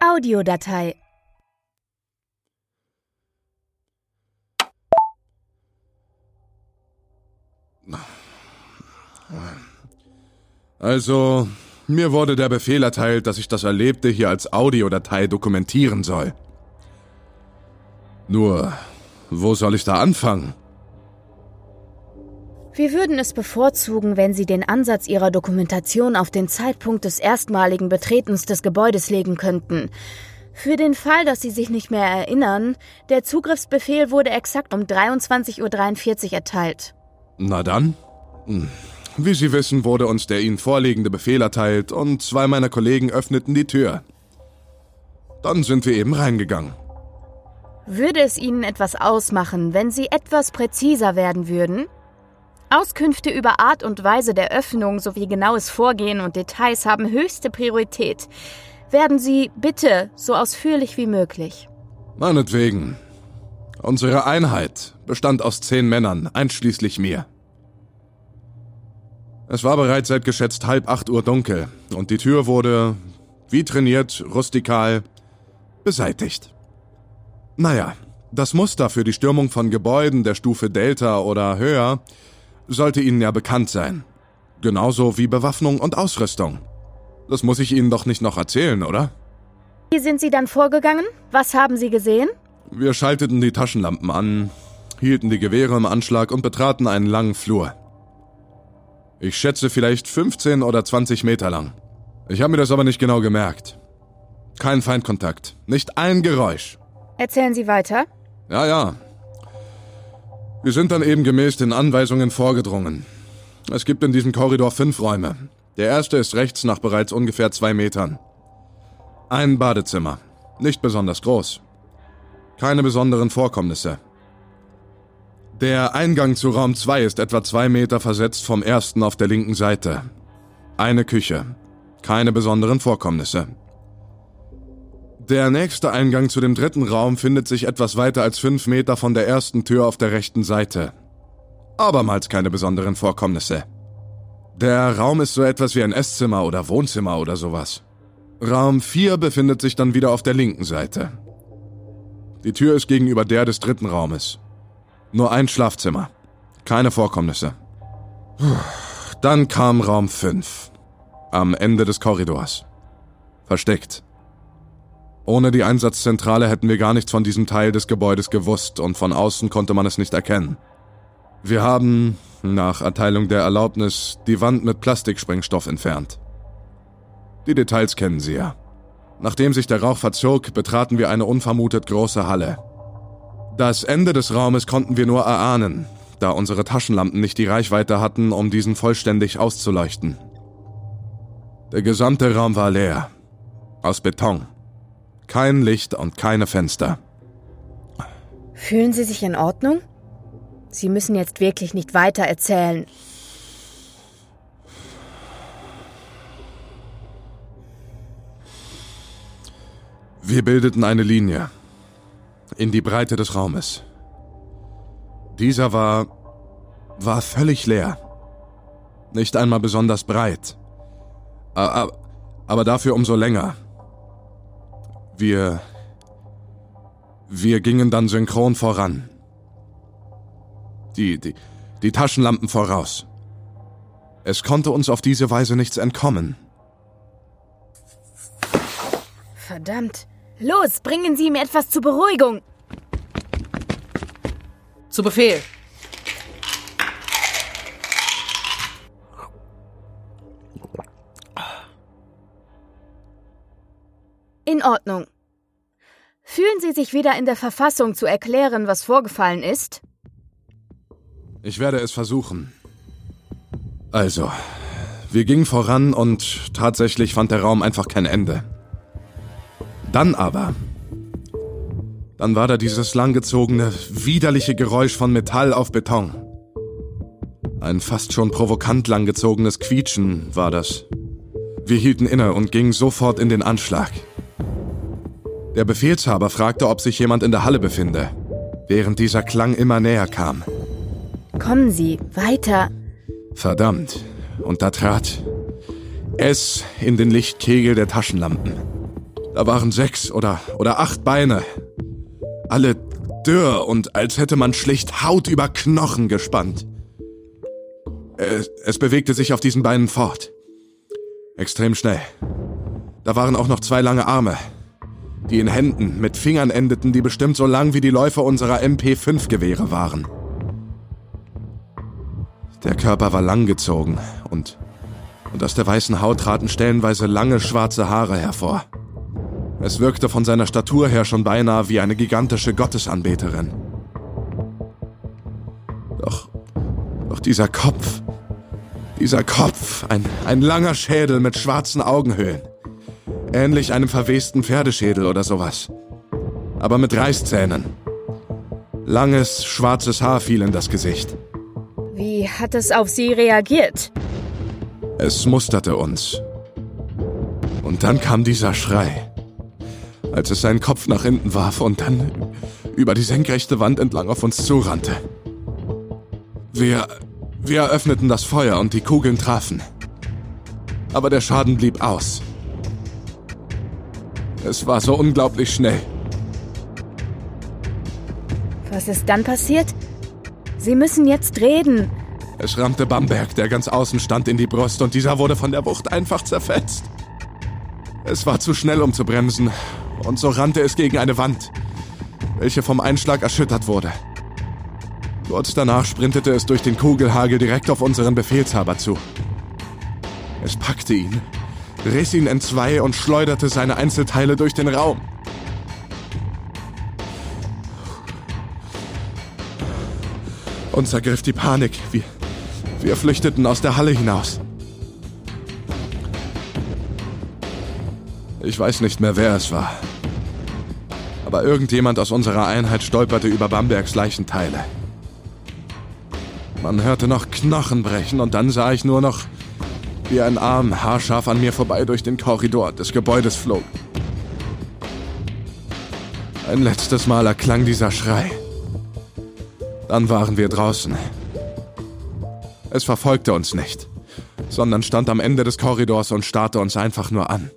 Audiodatei Also, mir wurde der Befehl erteilt, dass ich das Erlebte hier als Audiodatei dokumentieren soll. Nur, wo soll ich da anfangen? Wir würden es bevorzugen, wenn Sie den Ansatz Ihrer Dokumentation auf den Zeitpunkt des erstmaligen Betretens des Gebäudes legen könnten. Für den Fall, dass Sie sich nicht mehr erinnern, der Zugriffsbefehl wurde exakt um 23.43 Uhr erteilt. Na dann. Hm. Wie Sie wissen, wurde uns der Ihnen vorliegende Befehl erteilt und zwei meiner Kollegen öffneten die Tür. Dann sind wir eben reingegangen. Würde es Ihnen etwas ausmachen, wenn Sie etwas präziser werden würden? Auskünfte über Art und Weise der Öffnung sowie genaues Vorgehen und Details haben höchste Priorität. Werden Sie bitte so ausführlich wie möglich. Meinetwegen. Unsere Einheit bestand aus zehn Männern, einschließlich mir. Es war bereits seit geschätzt halb acht Uhr dunkel und die Tür wurde, wie trainiert, rustikal, beseitigt. Naja, das Muster für die Stürmung von Gebäuden der Stufe Delta oder höher sollte Ihnen ja bekannt sein. Genauso wie Bewaffnung und Ausrüstung. Das muss ich Ihnen doch nicht noch erzählen, oder? Wie sind Sie dann vorgegangen? Was haben Sie gesehen? Wir schalteten die Taschenlampen an, hielten die Gewehre im Anschlag und betraten einen langen Flur. Ich schätze vielleicht 15 oder 20 Meter lang. Ich habe mir das aber nicht genau gemerkt. Kein Feindkontakt, nicht ein Geräusch. Erzählen Sie weiter. Ja, ja. Wir sind dann eben gemäß den Anweisungen vorgedrungen. Es gibt in diesem Korridor fünf Räume. Der erste ist rechts nach bereits ungefähr zwei Metern. Ein Badezimmer. Nicht besonders groß. Keine besonderen Vorkommnisse. Der Eingang zu Raum 2 ist etwa zwei Meter versetzt vom ersten auf der linken Seite. Eine Küche. Keine besonderen Vorkommnisse. Der nächste Eingang zu dem dritten Raum findet sich etwas weiter als fünf Meter von der ersten Tür auf der rechten Seite. Abermals keine besonderen Vorkommnisse. Der Raum ist so etwas wie ein Esszimmer oder Wohnzimmer oder sowas. Raum 4 befindet sich dann wieder auf der linken Seite. Die Tür ist gegenüber der des dritten Raumes. Nur ein Schlafzimmer. Keine Vorkommnisse. Dann kam Raum 5. Am Ende des Korridors. Versteckt. Ohne die Einsatzzentrale hätten wir gar nichts von diesem Teil des Gebäudes gewusst und von außen konnte man es nicht erkennen. Wir haben, nach Erteilung der Erlaubnis, die Wand mit Plastiksprengstoff entfernt. Die Details kennen Sie ja. Nachdem sich der Rauch verzog, betraten wir eine unvermutet große Halle. Das Ende des Raumes konnten wir nur erahnen, da unsere Taschenlampen nicht die Reichweite hatten, um diesen vollständig auszuleuchten. Der gesamte Raum war leer. Aus Beton. Kein Licht und keine Fenster. Fühlen Sie sich in Ordnung? Sie müssen jetzt wirklich nicht weiter erzählen. Wir bildeten eine Linie in die Breite des Raumes. Dieser war war völlig leer. Nicht einmal besonders breit. Aber dafür umso länger. Wir wir gingen dann synchron voran. Die, die, die Taschenlampen voraus. Es konnte uns auf diese Weise nichts entkommen. Verdammt. Los, bringen Sie ihm etwas zur Beruhigung. Zu Befehl. In Ordnung. Fühlen Sie sich wieder in der Verfassung zu erklären, was vorgefallen ist? Ich werde es versuchen. Also, wir gingen voran und tatsächlich fand der Raum einfach kein Ende. Dann aber. Dann war da dieses langgezogene, widerliche Geräusch von Metall auf Beton. Ein fast schon provokant langgezogenes Quietschen war das. Wir hielten inne und gingen sofort in den Anschlag. Der Befehlshaber fragte, ob sich jemand in der Halle befinde, während dieser Klang immer näher kam. Kommen Sie, weiter. Verdammt. Und da trat es in den Lichtkegel der Taschenlampen. Da waren sechs oder, oder acht Beine. Alle dürr und als hätte man schlicht Haut über Knochen gespannt. Es, es bewegte sich auf diesen Beinen fort. Extrem schnell. Da waren auch noch zwei lange Arme, die in Händen mit Fingern endeten, die bestimmt so lang wie die Läufe unserer MP5-Gewehre waren. Der Körper war langgezogen und, und aus der weißen Haut traten stellenweise lange schwarze Haare hervor. Es wirkte von seiner Statur her schon beinahe wie eine gigantische Gottesanbeterin. Doch, doch dieser Kopf, dieser Kopf, ein, ein langer Schädel mit schwarzen Augenhöhlen. Ähnlich einem verwesten Pferdeschädel oder sowas. Aber mit Reißzähnen. Langes, schwarzes Haar fiel in das Gesicht. Wie hat es auf Sie reagiert? Es musterte uns. Und dann kam dieser Schrei. Als es seinen Kopf nach hinten warf und dann über die senkrechte Wand entlang auf uns zurannte. Wir, wir eröffneten das Feuer und die Kugeln trafen. Aber der Schaden blieb aus. Es war so unglaublich schnell. Was ist dann passiert? Sie müssen jetzt reden. Es rammte Bamberg, der ganz außen stand, in die Brust und dieser wurde von der Wucht einfach zerfetzt. Es war zu schnell, um zu bremsen und so rannte es gegen eine Wand, welche vom Einschlag erschüttert wurde. Kurz danach sprintete es durch den Kugelhagel direkt auf unseren Befehlshaber zu. Es packte ihn, riss ihn entzwei und schleuderte seine Einzelteile durch den Raum. Uns ergriff die Panik. Wir, wir flüchteten aus der Halle hinaus. Ich weiß nicht mehr, wer es war. Aber irgendjemand aus unserer Einheit stolperte über Bambergs Leichenteile. Man hörte noch Knochen brechen und dann sah ich nur noch, wie ein Arm haarscharf an mir vorbei durch den Korridor des Gebäudes flog. Ein letztes Mal erklang dieser Schrei. Dann waren wir draußen. Es verfolgte uns nicht, sondern stand am Ende des Korridors und starrte uns einfach nur an.